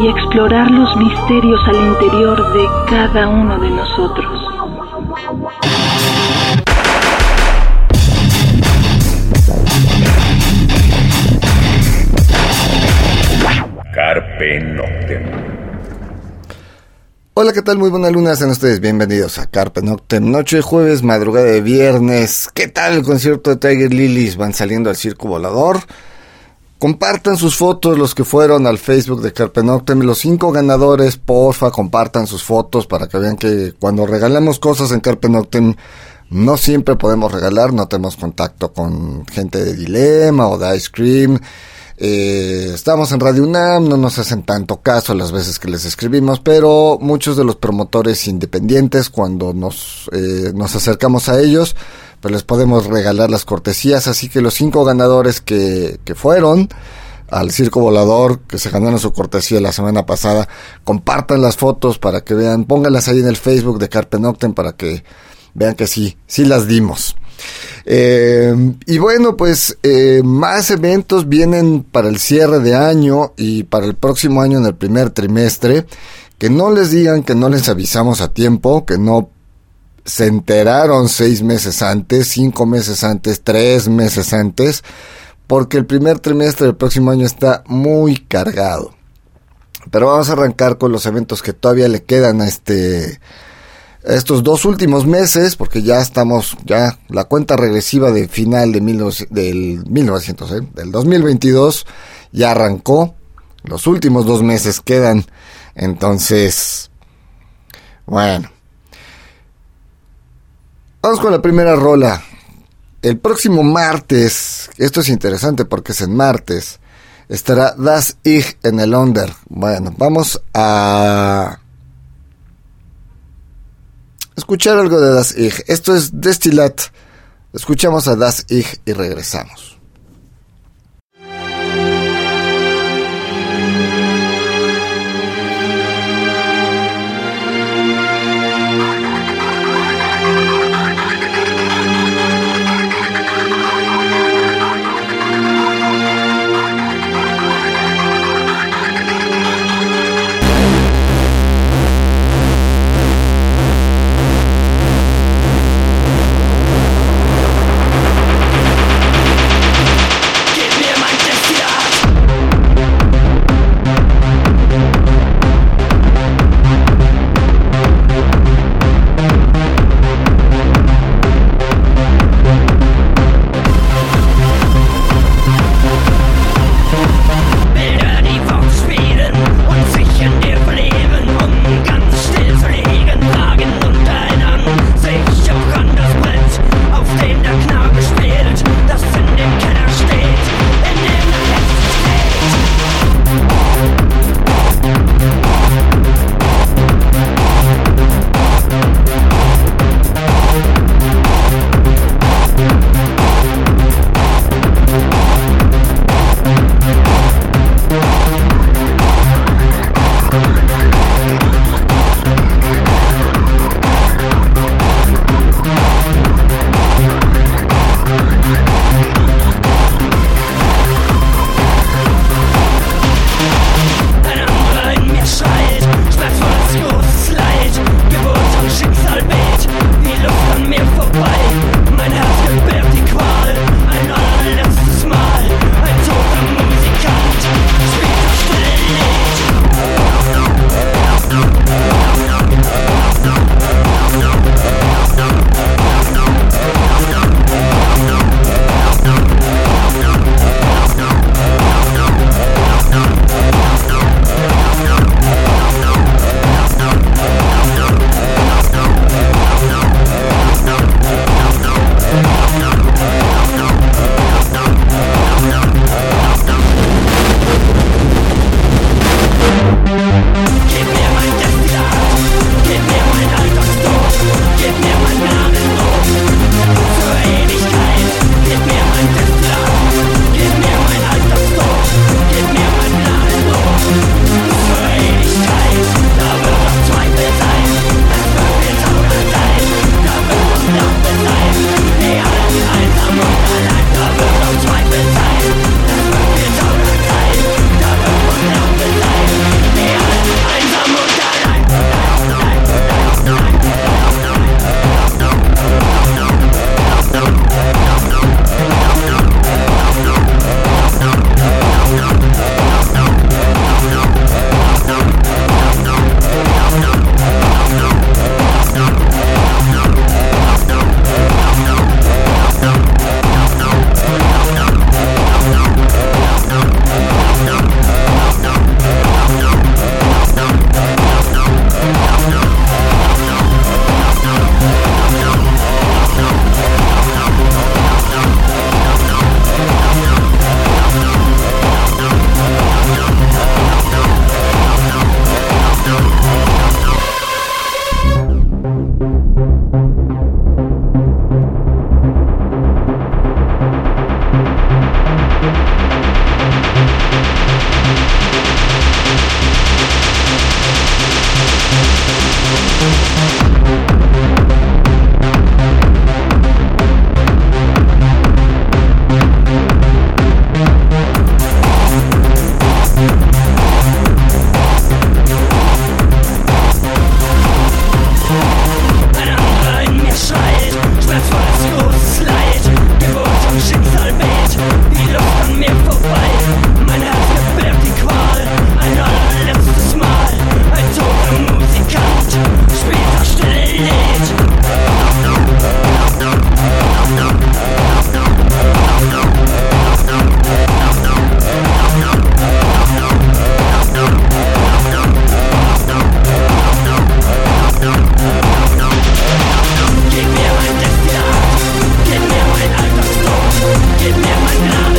y explorar los misterios al interior de cada uno de nosotros. Carpe Noctem. Hola, ¿qué tal? Muy buenas lunas, sean ustedes bienvenidos a Carpe Noctem. Noche jueves, madrugada de viernes. ¿Qué tal el concierto de Tiger Lilies? Van saliendo al circo volador. Compartan sus fotos los que fueron al Facebook de Carpe Noctem. Los cinco ganadores, porfa, compartan sus fotos para que vean que cuando regalamos cosas en Carpe Noctem no siempre podemos regalar, no tenemos contacto con gente de Dilema o de Ice Cream. Eh, estamos en Radio UNAM, no nos hacen tanto caso las veces que les escribimos, pero muchos de los promotores independientes, cuando nos, eh, nos acercamos a ellos, pues les podemos regalar las cortesías. Así que los cinco ganadores que, que fueron al Circo Volador, que se ganaron su cortesía la semana pasada, compartan las fotos para que vean, pónganlas ahí en el Facebook de Carpe Noctem para que vean que sí, sí las dimos. Eh, y bueno, pues eh, más eventos vienen para el cierre de año y para el próximo año en el primer trimestre. Que no les digan que no les avisamos a tiempo, que no se enteraron seis meses antes, cinco meses antes, tres meses antes, porque el primer trimestre del próximo año está muy cargado. Pero vamos a arrancar con los eventos que todavía le quedan a este estos dos últimos meses, porque ya estamos, ya la cuenta regresiva de final de del 1900, ¿eh? del 2022 ya arrancó. Los últimos dos meses quedan. Entonces, bueno, Vamos con la primera rola. El próximo martes, esto es interesante porque es en martes, estará Das Ich en el Under. Bueno, vamos a escuchar algo de Das Ich. Esto es Destilat. Escuchamos a Das Ich y regresamos. get me my love.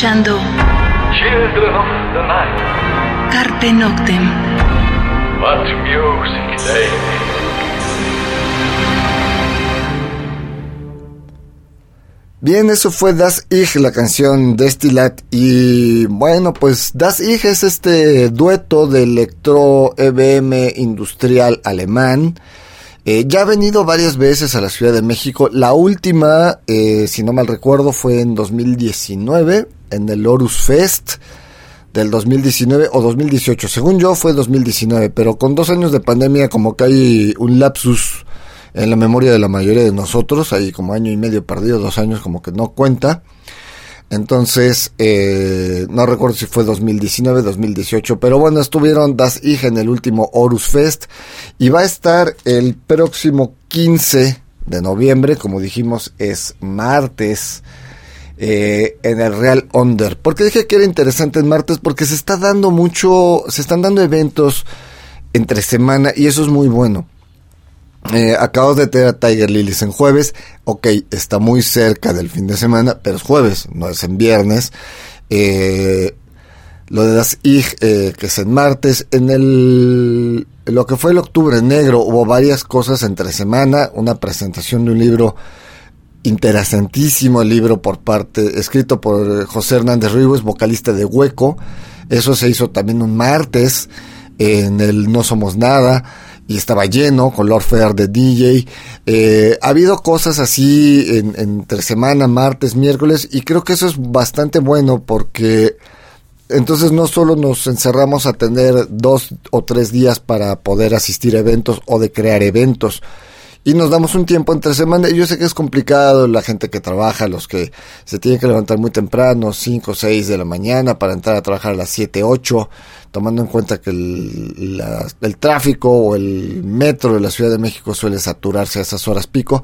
Escuchando Children of the Night. Carpe Noctem. What music they make. Bien, eso fue Das Ich, la canción Destillat. Y bueno, pues Das Ich es este dueto de electro EBM industrial alemán. Eh, ya ha venido varias veces a la Ciudad de México. La última, eh, si no mal recuerdo, fue en 2019, en el Horus Fest del 2019 o 2018. Según yo fue 2019, pero con dos años de pandemia como que hay un lapsus en la memoria de la mayoría de nosotros, hay como año y medio perdido, dos años como que no cuenta. Entonces, eh, no recuerdo si fue 2019, 2018, pero bueno, estuvieron Das Ich en el último Horus Fest y va a estar el próximo 15 de noviembre, como dijimos, es martes. Eh, en el Real Under. ¿Por qué dije que era interesante en martes? Porque se está dando mucho, se están dando eventos entre semana y eso es muy bueno. Eh, acabo de tener a Tiger Lilies en jueves. Ok, está muy cerca del fin de semana, pero es jueves, no es en viernes. Eh, lo de las IG, eh, que es en martes. En el. Lo que fue el octubre negro, hubo varias cosas entre semana. Una presentación de un libro interesantísimo, libro por parte, escrito por José Hernández Ríos, vocalista de Hueco. Eso se hizo también un martes en el No Somos Nada y estaba lleno con Lord Fair de DJ. Eh, ha habido cosas así en, entre semana, martes, miércoles, y creo que eso es bastante bueno porque entonces no solo nos encerramos a tener dos o tres días para poder asistir a eventos o de crear eventos, y nos damos un tiempo entre semana. Yo sé que es complicado, la gente que trabaja, los que se tienen que levantar muy temprano, 5 o 6 de la mañana para entrar a trabajar a las 7, 8, tomando en cuenta que el, el tráfico o el metro de la Ciudad de México suele saturarse a esas horas pico.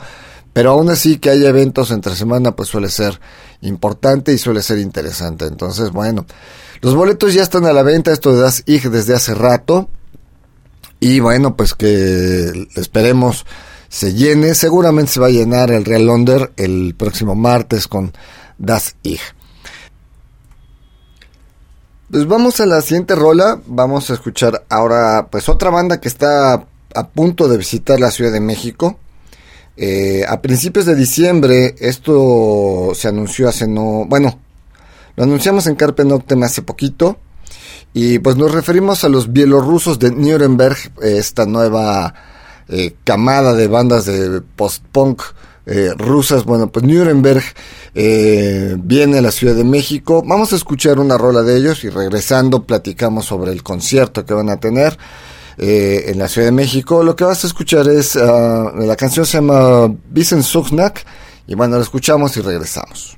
Pero aún así que haya eventos entre semana pues suele ser importante y suele ser interesante. Entonces, bueno, los boletos ya están a la venta, esto de Das IG desde hace rato. Y bueno, pues que esperemos se llene. Seguramente se va a llenar el Real Under el próximo martes con Das Ich. Pues vamos a la siguiente rola. Vamos a escuchar ahora pues otra banda que está a punto de visitar la Ciudad de México. Eh, a principios de diciembre esto se anunció hace no... Bueno, lo anunciamos en Carpe Noctem hace poquito. Y pues nos referimos a los bielorrusos de Nuremberg, esta nueva eh, camada de bandas de post-punk eh, rusas. Bueno, pues Nuremberg eh, viene a la Ciudad de México. Vamos a escuchar una rola de ellos y regresando platicamos sobre el concierto que van a tener en la Ciudad de México. Lo que vas a escuchar es, ah, la canción se llama Vicen y bueno, la escuchamos y regresamos.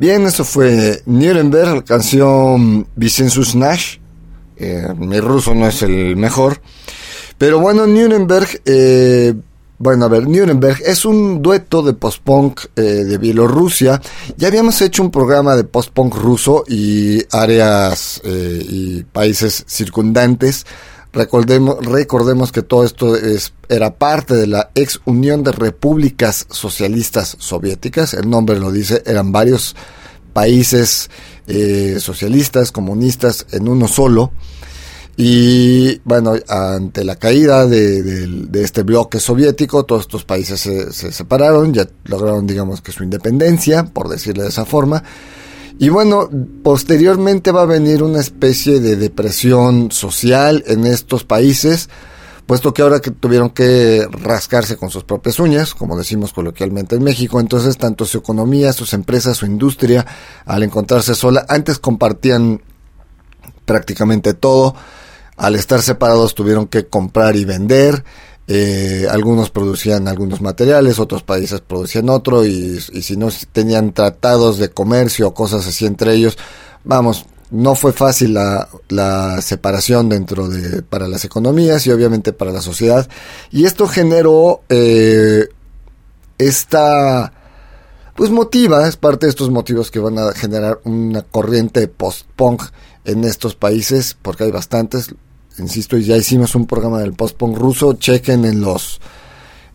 Bien, eso fue Nuremberg, la canción Vicenzus Nash. Eh, mi ruso no es el mejor. Pero bueno, Nuremberg, eh, bueno, a ver, Nuremberg es un dueto de post-punk eh, de Bielorrusia. Ya habíamos hecho un programa de post-punk ruso y áreas y países circundantes. Recordemos, recordemos que todo esto es, era parte de la ex Unión de Repúblicas Socialistas Soviéticas, el nombre lo dice, eran varios países eh, socialistas, comunistas en uno solo. Y bueno, ante la caída de, este bloque soviético, todos estos países se, se, separaron, ya lograron, digamos que su independencia, por decirle de esa forma. Y bueno, posteriormente va a venir una especie de depresión social en estos países, puesto que ahora que tuvieron que rascarse con sus propias uñas, como decimos coloquialmente en México, entonces tanto su economía, sus empresas, su industria, al encontrarse sola, antes compartían prácticamente todo, al estar separados tuvieron que comprar y vender, eh, algunos producían algunos materiales, otros países producían otro y, si no tenían tratados de comercio o cosas así entre ellos, vamos, no fue fácil la, la, separación dentro de para las economías y obviamente para la sociedad. Y esto generó eh, esta pues motiva es parte de estos motivos que van a generar una corriente post-punk en estos países porque hay bastantes insisto, ya hicimos un programa del post-punk ruso, chequen en los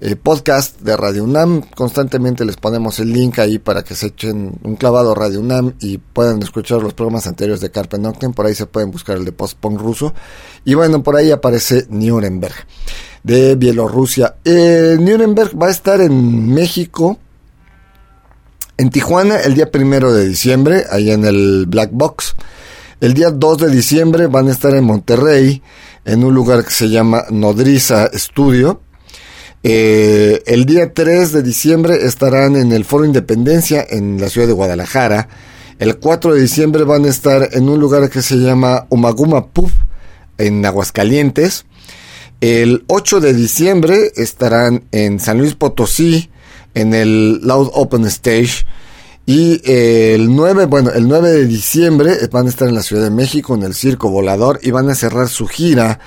eh, podcasts de Radio UNAM, constantemente les ponemos el link ahí para que se echen un clavado a Radio UNAM y puedan escuchar los programas anteriores de Carpe Noctem, por ahí se pueden buscar el de post-punk ruso, y bueno, por ahí aparece Nuremberg, de Bielorrusia. Eh, Nuremberg va a estar en México, en Tijuana, el día primero de diciembre, ahí en el Black Box, el día 2 de diciembre van a estar en Monterrey, en un lugar que se llama Nodriza Studio. Eh, el día 3 de diciembre estarán en el Foro Independencia en la ciudad de Guadalajara. El 4 de diciembre van a estar en un lugar que se llama Umaguma Pub en Aguascalientes. El 8 de diciembre estarán en San Luis Potosí en el Loud Open Stage. Y eh, el 9, bueno, el 9 de diciembre van a estar en la Ciudad de México en el Circo Volador y van a cerrar su gira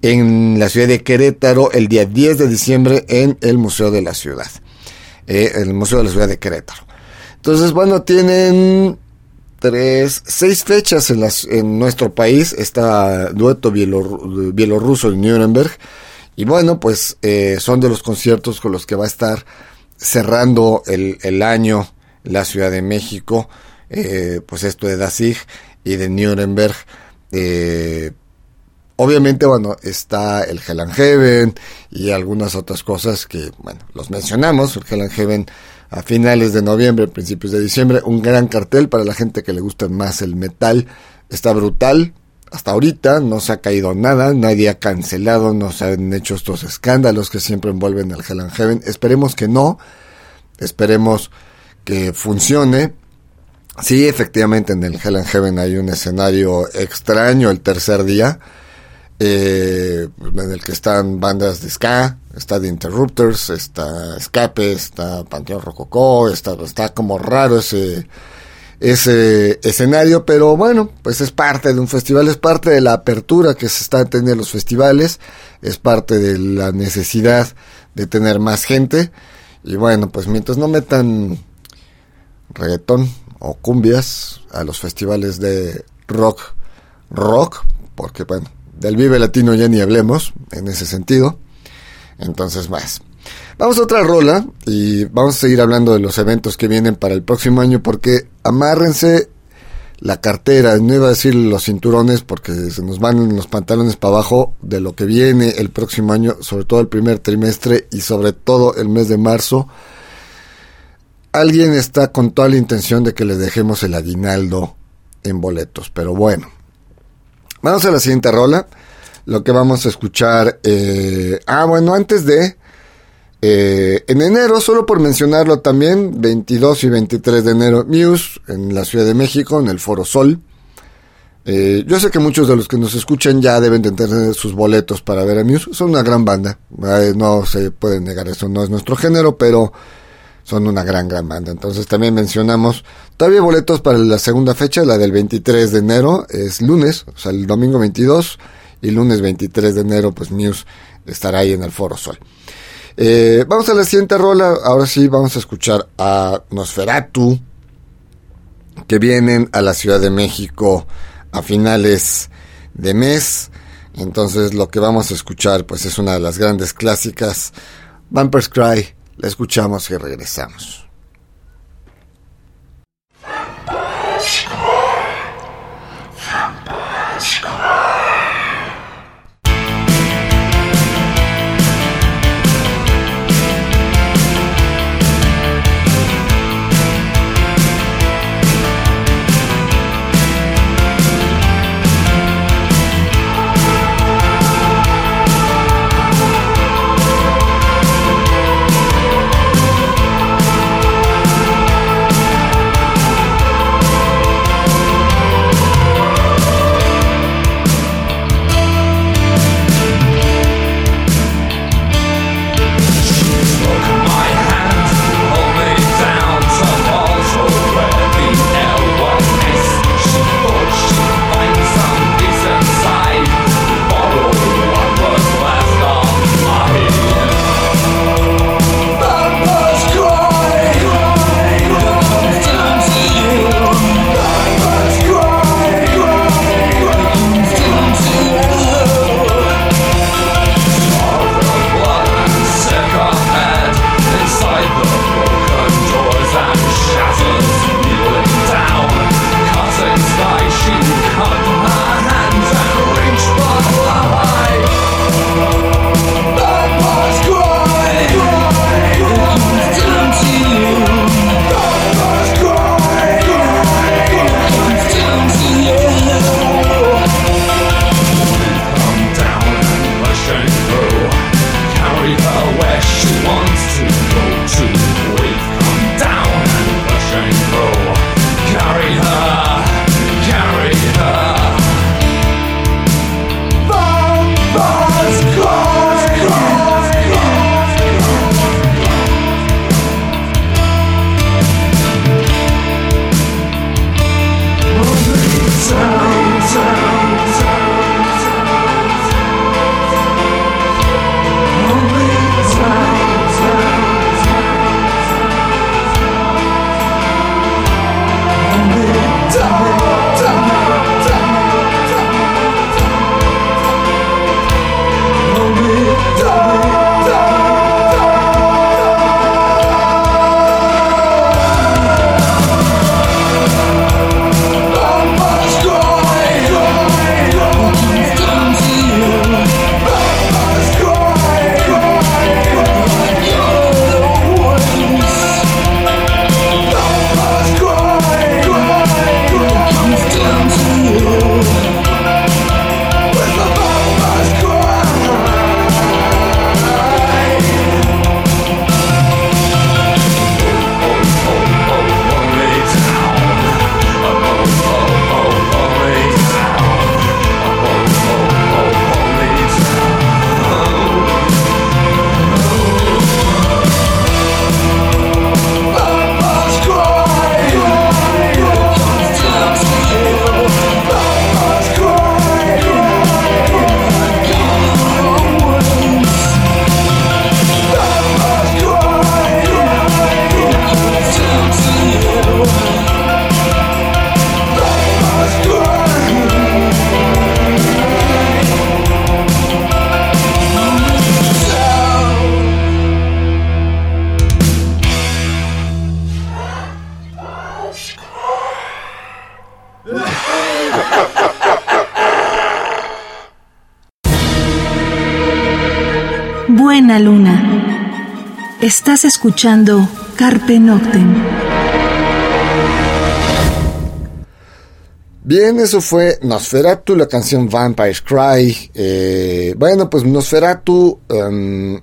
en la ciudad de Querétaro el día 10 de diciembre en el Museo de la Ciudad, eh, el Museo de la Ciudad de Querétaro. Entonces, bueno, tienen tres, seis fechas en, las, en nuestro país, está dueto bielorruso en Nuremberg. Y bueno, pues eh, son de los conciertos con los que va a estar cerrando el, el año la Ciudad de México, eh, pues esto de Dasig y de Nuremberg. Eh, obviamente, bueno, está el Hell Heaven y algunas otras cosas que, bueno, los mencionamos. El Hell Heaven a finales de noviembre, principios de diciembre. Un gran cartel para la gente que le gusta más el metal. Está brutal. Hasta ahorita no se ha caído nada, nadie ha cancelado, no se han hecho estos escándalos que siempre envuelven al Hell Heaven. Esperemos que no. Esperemos que funcione. Sí, efectivamente en el Hell and Heaven hay un escenario extraño el tercer día, eh, en el que están bandas de ska, está The Interrupters, está Escape, está Panteón Rococó, está, está como raro ese, ese escenario, pero bueno, pues es parte de un festival, es parte de la apertura que se está teniendo los festivales, es parte de la necesidad de tener más gente, y bueno, pues mientras no metan reggaetón o cumbias a los festivales de rock, rock, porque bueno, del Vive Latino ya ni hablemos en ese sentido. Entonces, más. Vamos a otra rola y vamos a seguir hablando de los eventos que vienen para el próximo año porque amárrense la cartera, no iba a decir los cinturones porque se nos van los pantalones para abajo de lo que viene el próximo año, sobre todo el primer trimestre y sobre todo el mes de marzo alguien está con toda la intención de que le dejemos el aguinaldo en boletos, pero bueno. Vamos a la siguiente rola. Lo que vamos a escuchar. Eh, ah, bueno, antes de. Eh, en enero, solo por mencionarlo también, 22 y 23 de enero, Muse en la Ciudad de México, en el Foro Sol. Eh, yo sé que muchos de los que nos escuchan ya deben de tener sus boletos para ver a Muse. Son una gran banda. No se puede negar eso, no es nuestro género, pero son una gran, gran banda. Entonces también mencionamos todavía boletos para la segunda fecha, la del 23 de enero, es lunes, o sea, el domingo 22 y lunes 23 de enero, pues Muse estará ahí en el Foro Sol. Eh, vamos a la siguiente rola, ahora sí vamos a escuchar a Nosferatu, que vienen a la Ciudad de México a finales de mes. Entonces lo que vamos a escuchar pues es una de las grandes clásicas, Vampires Cry. La escuchamos y regresamos. Estás escuchando Carpe Noctem. Bien, eso fue Nosferatu, la canción Vampire's Cry. Eh, bueno, pues Nosferatu, em,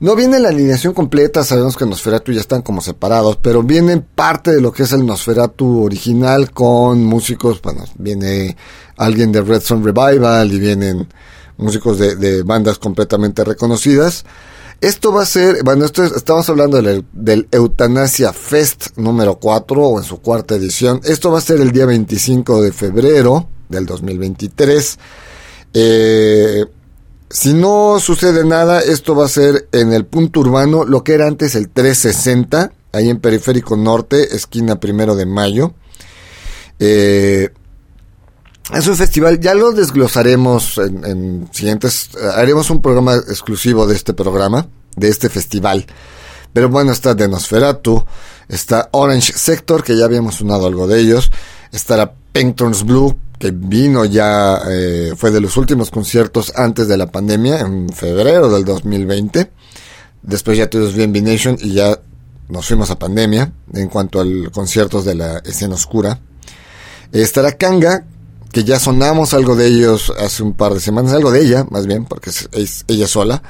No viene la alineación completa, sabemos que Nosferatu ya están como separados, pero viene parte de lo que es el Nosferatu original con músicos, bueno, viene alguien de Red Son Revival y vienen músicos de, bandas completamente reconocidas. Esto va a ser, bueno, estamos hablando del, del, Eutanasia Fest número 4 o en su cuarta edición. Esto va a ser el día 25 de febrero del 2023. Eh, si no sucede nada, esto va a ser en el punto urbano, lo que era antes el 360, ahí en Periférico Norte, esquina primero de mayo. Eh, es un festival, ya lo desglosaremos en, siguientes, haremos un programa exclusivo de este programa, de este festival. Pero bueno, está Denosferatu, está Orange Sector, que ya habíamos sonado algo de ellos, estará Pentrons Blue, que vino ya, eh, fue de los últimos conciertos antes de la pandemia, en febrero del 2020. Después ya tuvimos BNB Nation y ya nos fuimos a pandemia en cuanto a conciertos de la escena oscura. Estará Kanga, que ya sonamos algo de ellos hace un par de semanas, algo de ella, más bien, porque es, ella sola.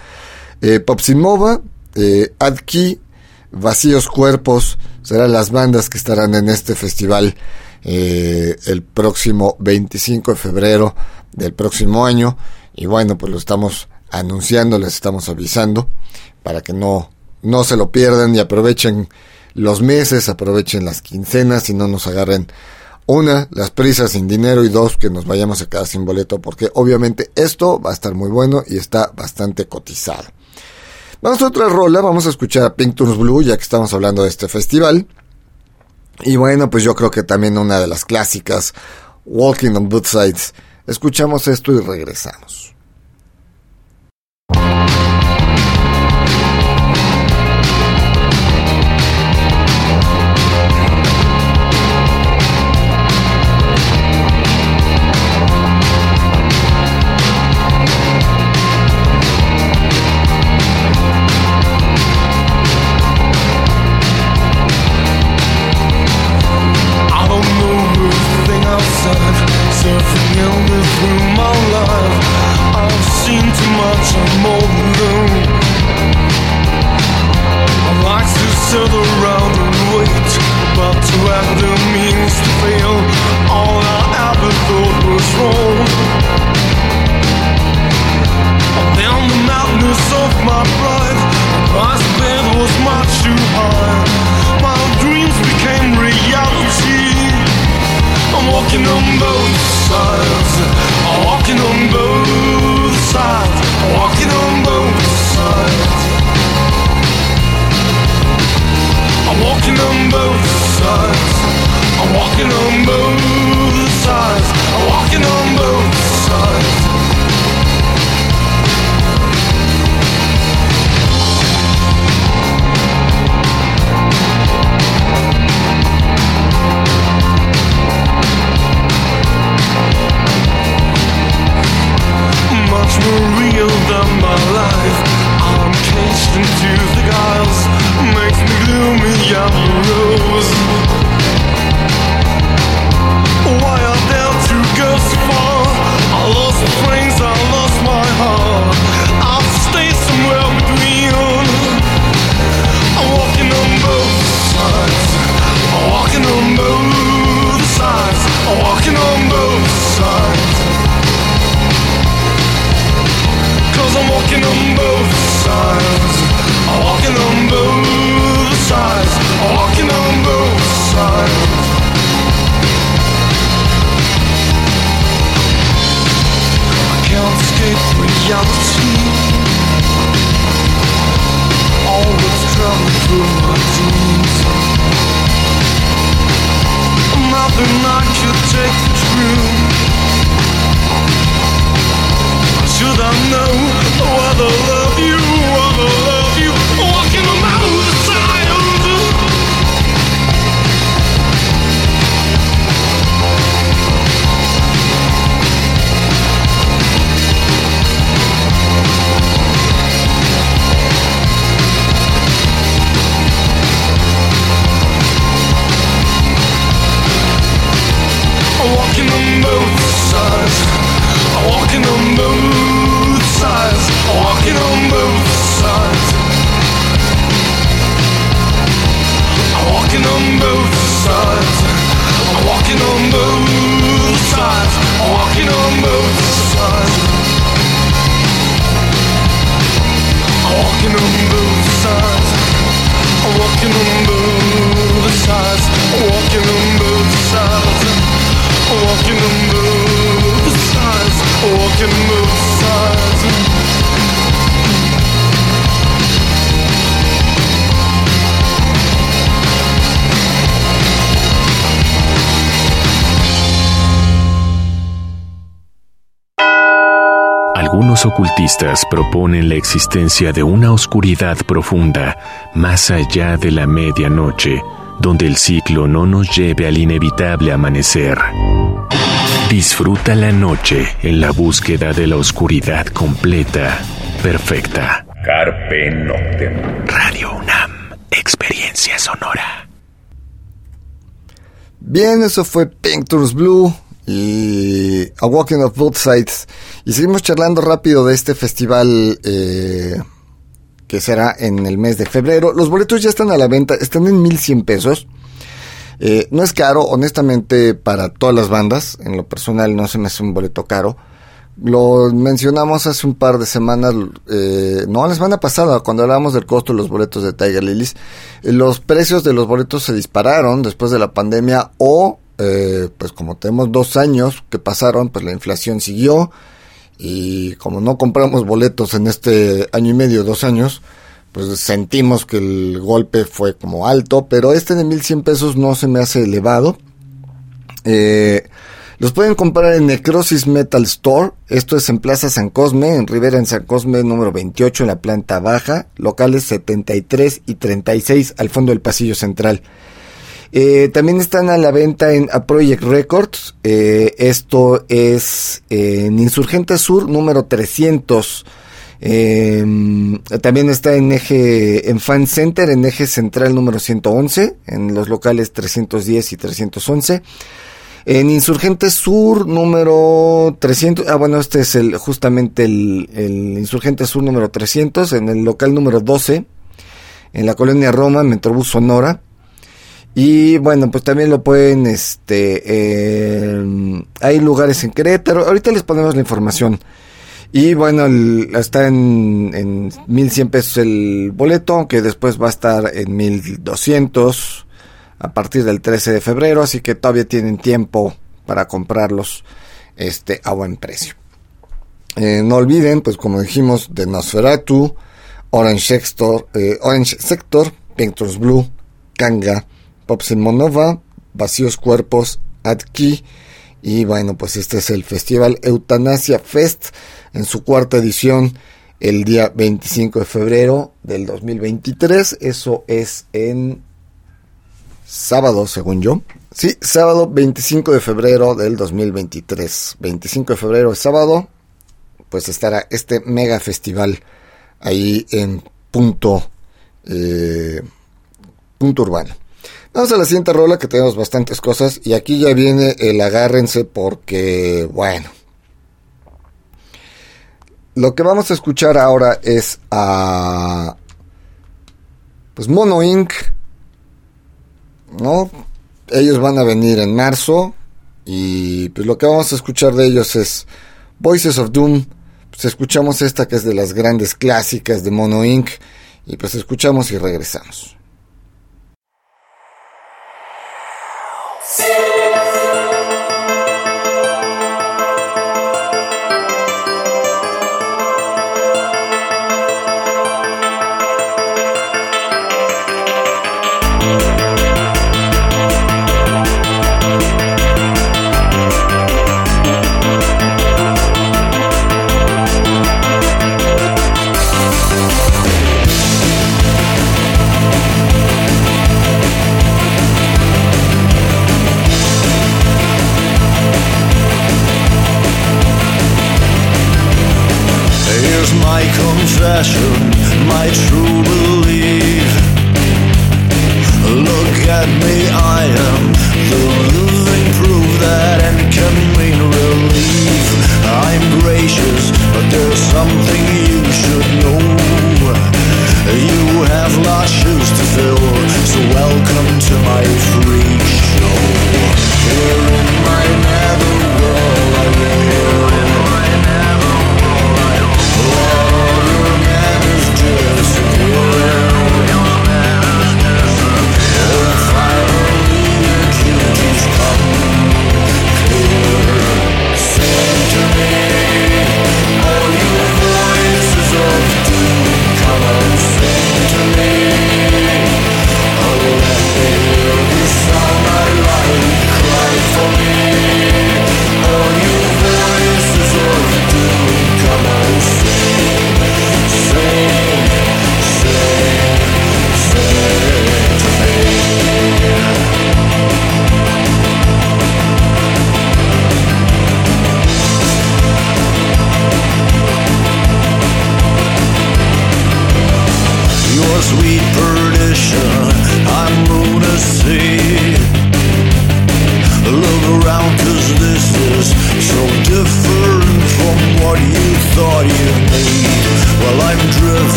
Eh, Popsimova, eh, Adki, Vacíos Cuerpos, serán las bandas que estarán en este festival eh, el próximo 25 de febrero del próximo año. Y bueno, pues lo estamos anunciando, les estamos avisando para que no, no se lo pierdan y aprovechen los meses, aprovechen las quincenas y no nos agarren una, las prisas sin dinero y dos, que nos vayamos a quedar sin boleto porque obviamente esto va a estar muy bueno y está bastante cotizado. Vamos a otra rola, vamos a escuchar a Pink Blue ya que estamos hablando de este festival. Y bueno, pues yo creo que también una de las clásicas, Walking on Both Sides. Escuchamos esto y regresamos. Algunos ocultistas proponen la existencia de una oscuridad profunda más allá de la medianoche, donde el ciclo no nos lleve al inevitable amanecer. Disfruta la noche en la búsqueda de la oscuridad completa, perfecta. Carpe Noctem. Radio UNAM, experiencia sonora. Bien, eso fue Pictures Blue y A Walking of Both Sides. Y seguimos charlando rápido de este festival eh, que será en el mes de febrero. Los boletos ya están a la venta, están en 1100 pesos. Eh, no es caro, honestamente, para todas las bandas. En lo personal no se me hace un boleto caro. Lo mencionamos hace un par de semanas, eh, no, la semana pasada, cuando hablábamos del costo de los boletos de Tiger Lilies. Los precios de los boletos se dispararon después de la pandemia o, eh, pues como tenemos dos años que pasaron, pues la inflación siguió. Y como no compramos boletos en este año y medio, dos años, pues sentimos que el golpe fue como alto, pero este de 1100 pesos no se me hace elevado. Eh, los pueden comprar en Necrosis Metal Store. Esto es en Plaza San Cosme, en Rivera en San Cosme, número 28, en la planta baja. Locales 73 y 36 al fondo del pasillo central. Eh, también están a la venta en A Project Records. Eh, esto es en Insurgente Sur, número 300. Eh, también está en eje, en Fan Center, en eje central número 111, en los locales 310 y 311. En Insurgente Sur número 300, ah bueno, este es el, justamente el, el Insurgente Sur número 300, en el local número 12, en la colonia Roma, Metrobús Sonora. Y bueno, pues también lo pueden, este, eh, hay lugares en Querétaro, ahorita les ponemos la información. Y bueno, está en, en 1100 pesos el boleto, que después va a estar en 1200 a partir del 13 de febrero, así que todavía tienen tiempo para comprarlos este, a buen precio. Eh, no olviden, pues como dijimos, de Nosferatu, Orange Sector, eh, Orange Sector, Blue, Kanga, Pops Monova, Vacíos Cuerpos, Adki, y bueno, pues este es el festival Eutanasia Fest en su cuarta edición el día 25 de febrero del 2023. Eso es en sábado, según yo. Sí, sábado 25 de febrero del 2023. 25 de febrero es sábado, pues estará este mega festival ahí en punto, eh, punto urbano. Vamos a la siguiente rola que tenemos bastantes cosas y aquí ya viene el agárrense porque, bueno, lo que vamos a escuchar ahora es a, pues Mono Inc., ¿no? Ellos van a venir en marzo y pues lo que vamos a escuchar de ellos es Voices of Doom. Pues escuchamos esta que es de las grandes clásicas de Mono Inc. Y pues escuchamos y regresamos. Two.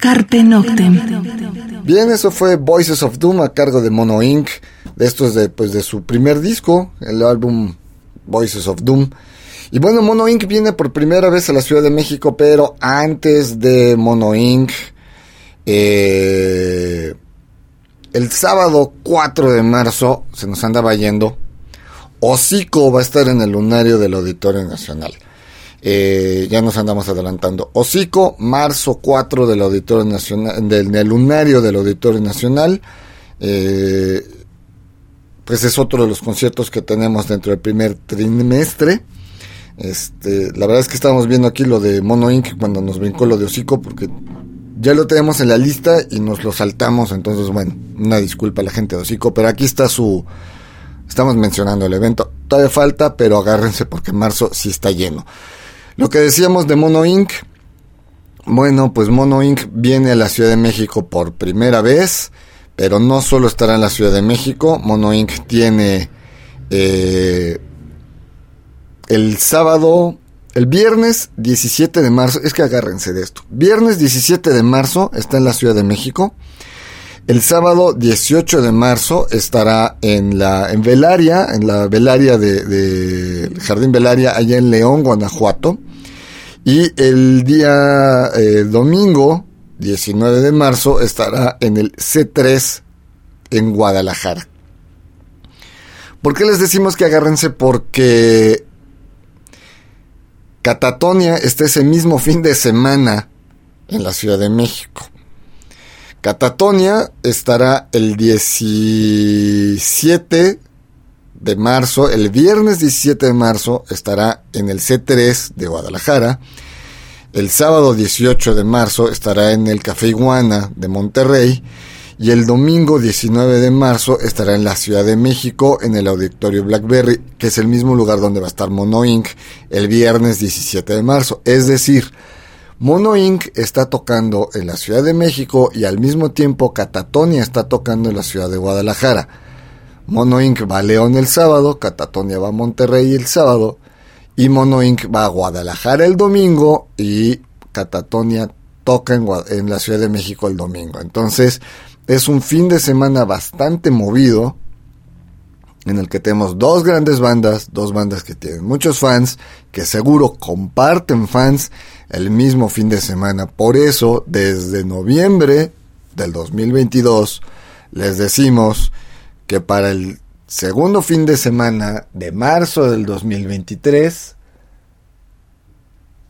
Carpe Noctem. Bien, eso fue Voices of Doom a cargo de Mono Inc. Esto es de, pues, de su primer disco, el álbum Voices of Doom. Y bueno, Mono Inc. viene por primera vez a la Ciudad de México, pero antes de Mono Inc. eh, el sábado 4 de marzo, se nos andaba yendo, Hocico va a estar en el lunario del Auditorio Nacional. Eh, ya nos andamos adelantando. Hocico, marzo 4 del Auditorio Nacional, del, lunario del Auditorio Nacional. Eh, pues es otro de los conciertos que tenemos dentro del primer trimestre. Este, la verdad es que estábamos viendo aquí lo de Mono Inc. cuando nos brincó lo de Hocico, porque ya lo tenemos en la lista y nos lo saltamos. Entonces, bueno, una disculpa a la gente de Hocico, pero aquí está su. Estamos mencionando el evento. Todavía falta, pero agárrense porque marzo sí está lleno. Lo que decíamos de Mono Inc. Bueno, pues Mono Inc. viene a la Ciudad de México por primera vez, pero no solo estará en la Ciudad de México. Mono Inc. tiene eh, el sábado, el viernes 17 de marzo, es que agárrense de esto. Viernes 17 de marzo está en la Ciudad de México. El sábado 18 de marzo estará en la en Velaria, en la Velaria de, Jardín Velaria, allá en León, Guanajuato. Y el día eh, domingo 19 de marzo estará en el C3 en Guadalajara. ¿Por qué les decimos que agárrense? Porque Catatonia está ese mismo fin de semana en la Ciudad de México. Catatonia estará el 17 de marzo, el viernes 17 de marzo estará en el C3 de Guadalajara El sábado 18 de marzo estará en el Café Iguana de Monterrey y el domingo 19 de marzo estará en la Ciudad de México en el Auditorio Blackberry, que es el mismo lugar donde va a estar Mono Inc. el viernes 17 de marzo. Es decir, Mono Inc. está tocando en la Ciudad de México y al mismo tiempo Catatonia está tocando en la Ciudad de Guadalajara. Mono Inc. va a León el sábado, Catatonia va a Monterrey el sábado y Mono Inc. va a Guadalajara el domingo y Catatonia toca en, en, la Ciudad de México el domingo. Entonces es un fin de semana bastante movido en el que tenemos dos grandes bandas, dos bandas que tienen muchos fans, que seguro comparten fans el mismo fin de semana. Por eso, desde noviembre del 2022, les decimos que para el segundo fin de semana de marzo del 2023,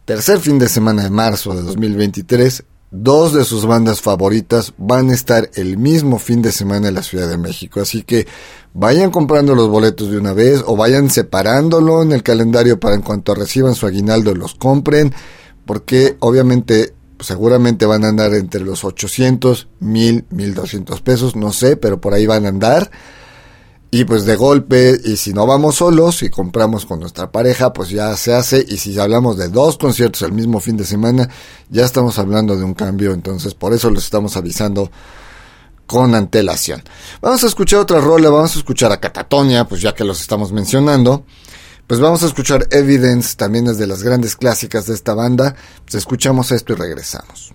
tercer fin de semana de marzo de 2023, dos de sus bandas favoritas van a estar el mismo fin de semana en la Ciudad de México. Así que vayan comprando los boletos de una vez o vayan separándolo en el calendario para en cuanto reciban su aguinaldo los compren. Porque obviamente seguramente van a andar entre los 800, 1000, 1200 pesos, no sé, pero por ahí van a andar. Y pues de golpe, y si no vamos solos y compramos con nuestra pareja, pues ya se hace. Y si hablamos de dos conciertos el mismo fin de semana, ya estamos hablando de un cambio. Entonces por eso les estamos avisando con antelación. Vamos a escuchar otra rola, vamos a escuchar a Catatonia, pues ya que los estamos mencionando. Pues vamos a escuchar Evidence, también es de las grandes clásicas de esta banda. Pues escuchamos esto y regresamos.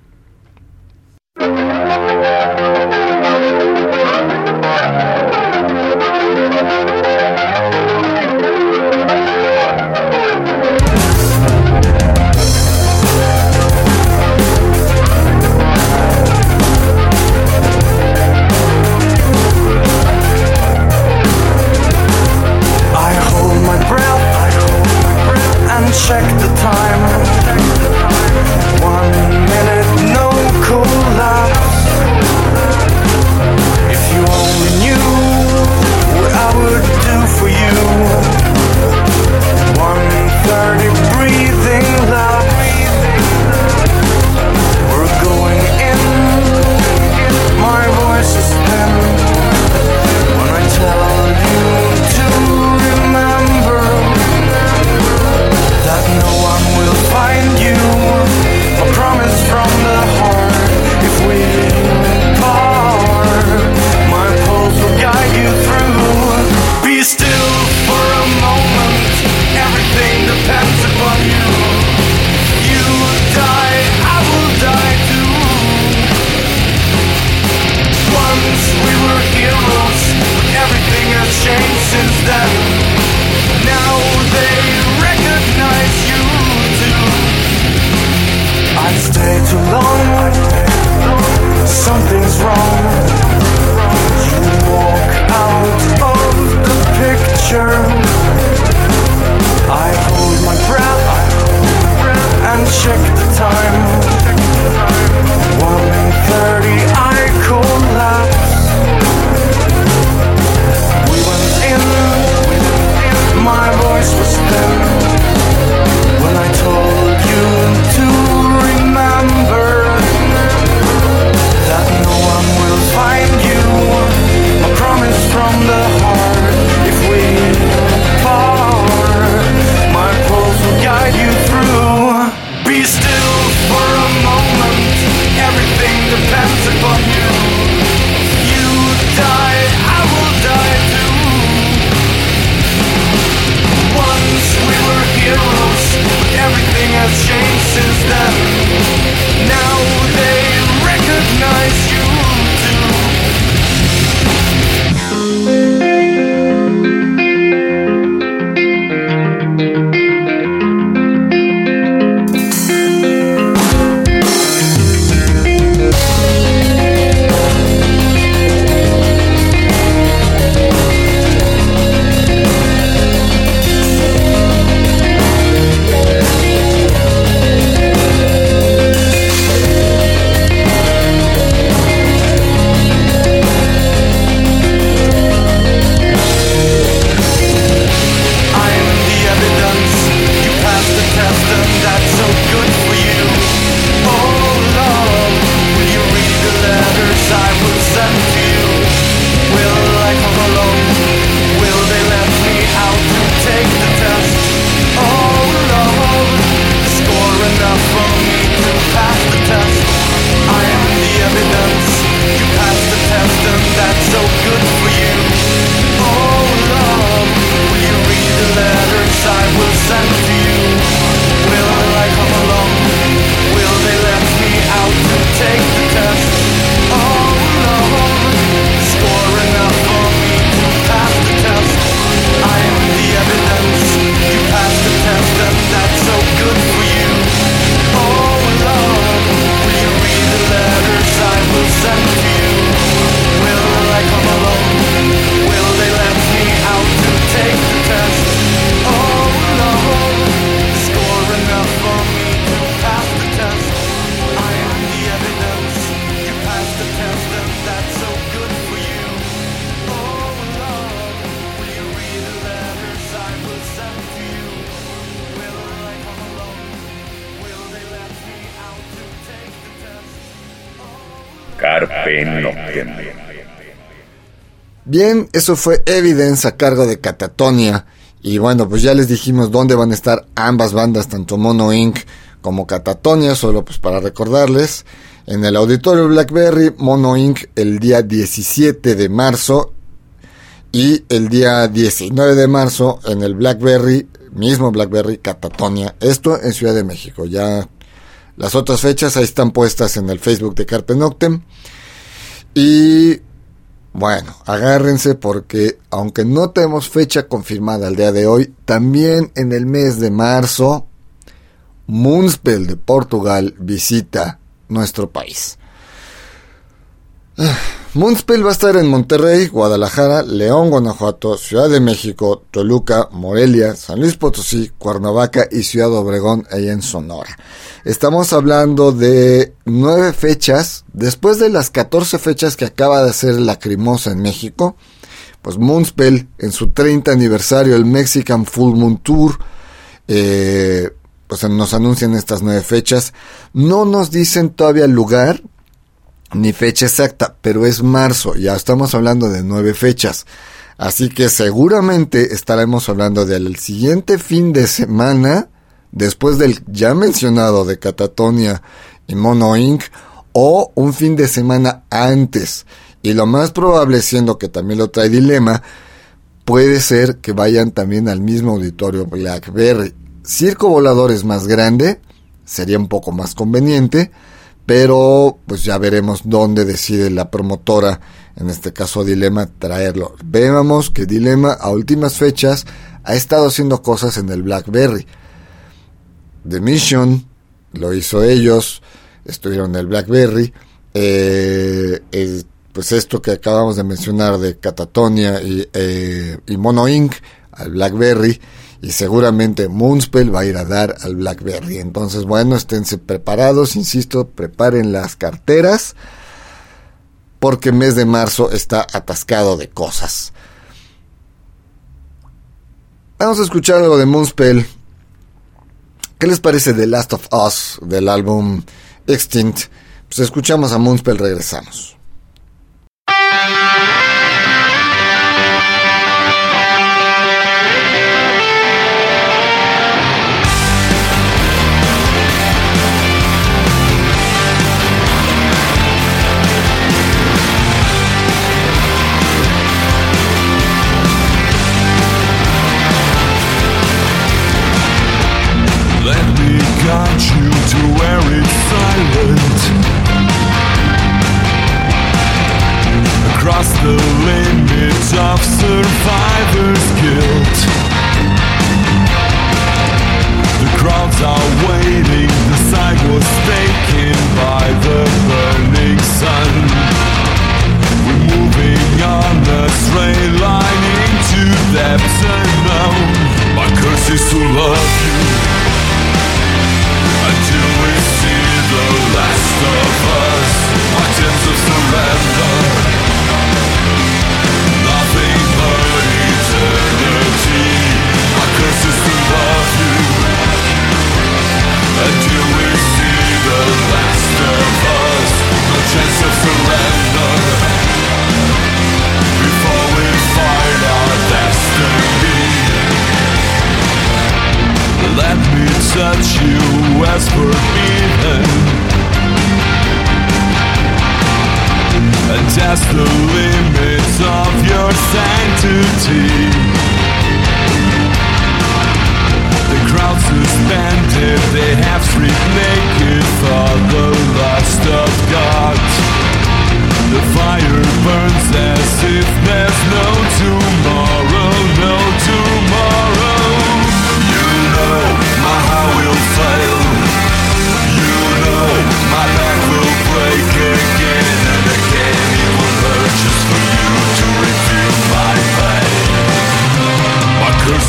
Something's wrong. You walk out of the picture. I hold my breath and check the time. Bien, eso fue Evidence a cargo de Catatonia. Y bueno, pues ya les dijimos dónde van a estar ambas bandas, tanto Mono Inc. como Catatonia, solo pues para recordarles. En el auditorio Blackberry, Mono Inc. el día 17 de marzo. Y el día 19 de marzo en el Blackberry, mismo Blackberry, Catatonia. Esto en Ciudad de México. Ya las otras fechas ahí están puestas en el Facebook de Carpe Noctem. Y bueno, agárrense porque aunque no tenemos fecha confirmada al día de hoy, también en el mes de marzo, Moonspell de Portugal visita nuestro país. Ah, Moonspell va a estar en Monterrey, Guadalajara, León, Guanajuato, Ciudad de México, Toluca, Morelia, San Luis Potosí, Cuernavaca y Ciudad Obregón, ahí en Sonora. Estamos hablando de nueve fechas, después de las 14 fechas que acaba de hacer Lacrimosa en México, pues Moonspell en su 30 aniversario, el Mexican Full Moon Tour, eh, pues nos anuncian estas nueve fechas. No nos dicen todavía el lugar ni fecha exacta, pero es marzo, ya estamos hablando de nueve fechas. Así que seguramente estaremos hablando del siguiente fin de semana después del ya mencionado de Catatonia y Mono Inc. o un fin de semana antes. Y lo más probable, siendo que también lo trae Dilema, puede ser que vayan también al mismo auditorio Blackberry. Circo Volador es más grande, sería un poco más conveniente, pero pues ya veremos dónde decide la promotora, en este caso Dilema, traerlo. Veamos que Dilema a últimas fechas ha estado haciendo cosas en el Blackberry. The Mission, lo hizo ellos, estuvieron en el Blackberry. Eh, pues esto que acabamos de mencionar de Catatonia y, eh, y Mono Inc. al Blackberry y seguramente Moonspell va a ir a dar al Blackberry. Entonces, bueno, esténse preparados, insisto, preparen las carteras porque el mes de marzo está atascado de cosas. Vamos a escuchar algo de Moonspell ¿Qué les parece The Last of Us del álbum Extinct? Pues escuchamos a Moonspell, regresamos.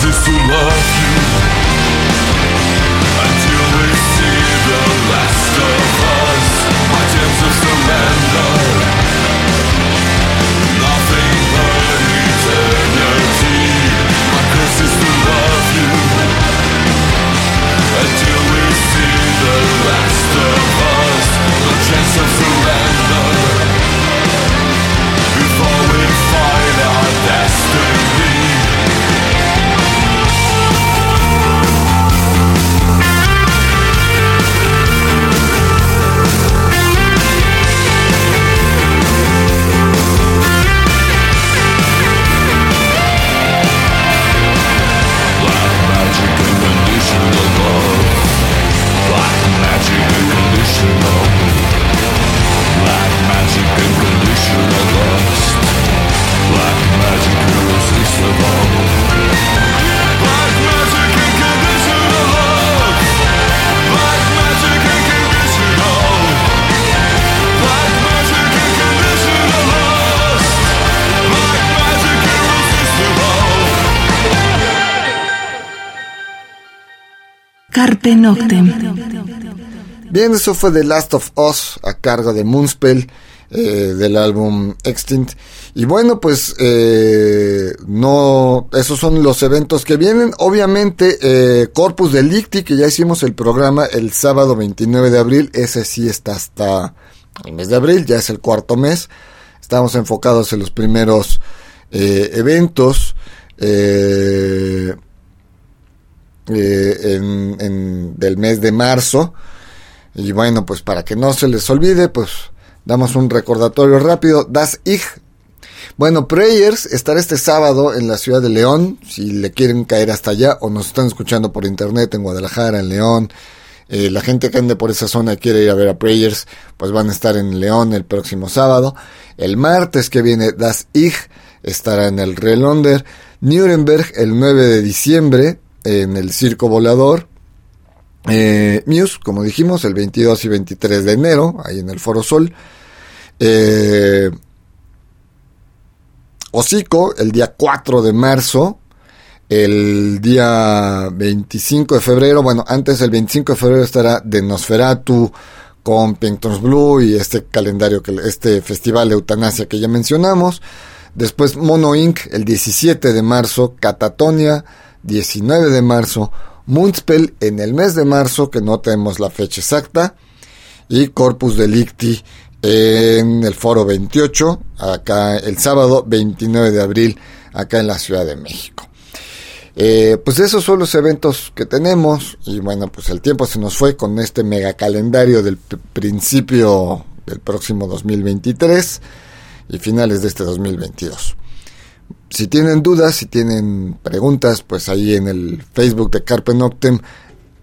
beautiful love Carpe Noctem. Bien, eso fue The Last of Us a cargo de Moonspell eh, del álbum Extinct. Y bueno, pues eh, no, esos son los eventos que vienen. Obviamente, eh, Corpus Delicti, que ya hicimos el programa el sábado 29 de abril, ese sí está hasta el mes de abril, ya es el cuarto mes. Estamos enfocados en los primeros eh, eventos. Eh, eh, en, en- del mes de marzo. Y bueno, pues para que no se les olvide, pues damos un recordatorio rápido. Das Ich. Bueno, Prayers estará este sábado en la ciudad de León. Si le quieren caer hasta allá o nos están escuchando por internet en Guadalajara, en León. eh, la gente que ande por esa zona quiere ir a ver a Prayers, pues van a estar en León el próximo sábado. El martes que viene, Das Ich estará en el Relonder. Nuremberg el 9 de diciembre en el Circo Volador. Eh, Muse, como dijimos, el 22 y 23 de enero, ahí en el Foro Sol. Eh, Hocico, el día 4 de marzo. El día 25 de febrero, bueno, antes del 25 de febrero estará de Nosferatu con Painters Blue y este calendario, que este festival de eutanasia que ya mencionamos. Después Mono Inc. el 17 de marzo, Catatonia 19 de marzo, Moonspell en el mes de marzo, que no tenemos la fecha exacta, y Corpus Delicti en el Foro 28, acá el sábado 29 de abril, acá en la Ciudad de México. Eh, pues esos son los eventos que tenemos y bueno, pues el tiempo se nos fue con este mega calendario del principio del próximo 2023 y finales de este 2022. Si tienen dudas, si tienen preguntas, pues ahí en el Facebook de Carpe Noctem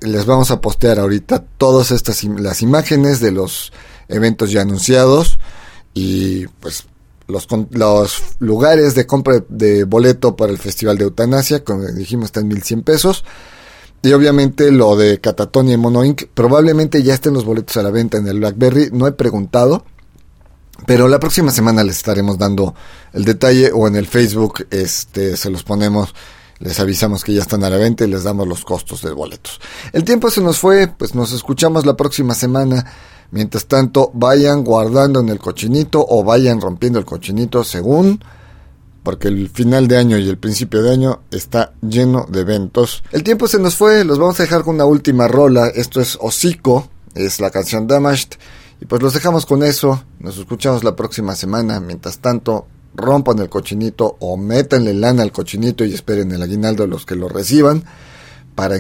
les vamos a postear ahorita todas estas las imágenes de los eventos ya anunciados y pues los, los lugares de compra de boleto para el Festival de Eutanasia, como dijimos, está en 1100 pesos. Y obviamente lo de Catatonia y Mono Inc. Probablemente ya estén los boletos a la venta en el Blackberry. No he preguntado. Pero la próxima semana les estaremos dando el detalle o en el Facebook este se los ponemos, les avisamos que ya están a la venta y les damos los costos de boletos. El tiempo se nos fue, pues nos escuchamos la próxima semana. Mientras tanto, vayan guardando en el cochinito o vayan rompiendo el cochinito según porque el final de año y el principio de año está lleno de eventos. El tiempo se nos fue, los vamos a dejar con una última rola. Esto es Hocico, es la canción Damaged. Y pues los dejamos con eso. Nos escuchamos la próxima semana. Mientras tanto, rompan el cochinito o métanle lana al cochinito y esperen el aguinaldo los que lo reciban para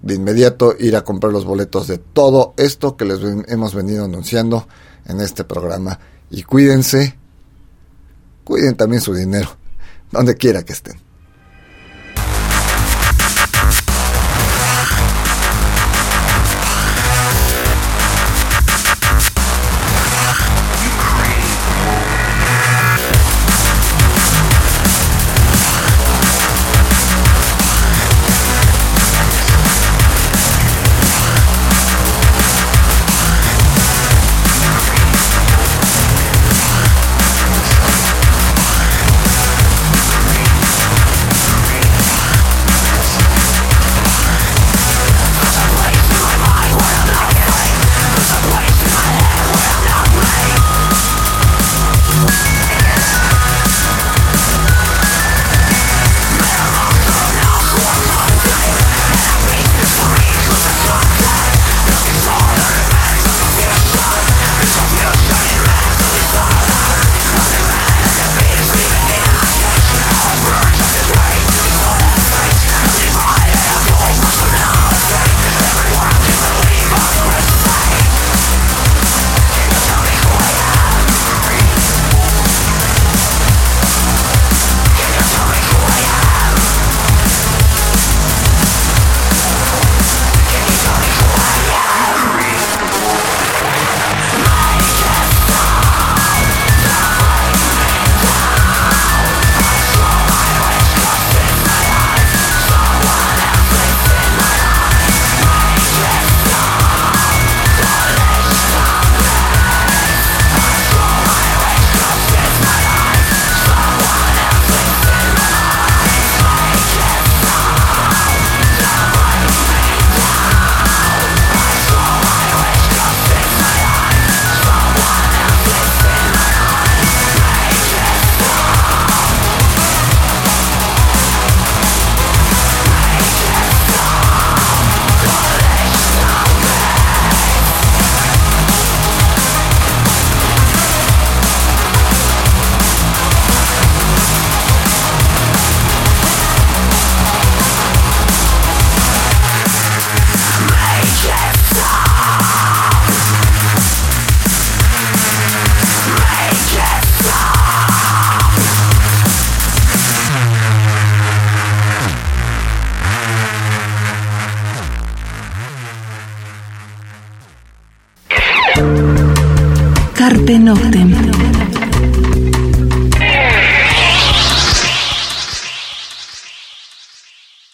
de inmediato ir a comprar los boletos de todo esto que les hemos venido anunciando en este programa. Y cuídense, cuiden también su dinero, donde quiera que estén.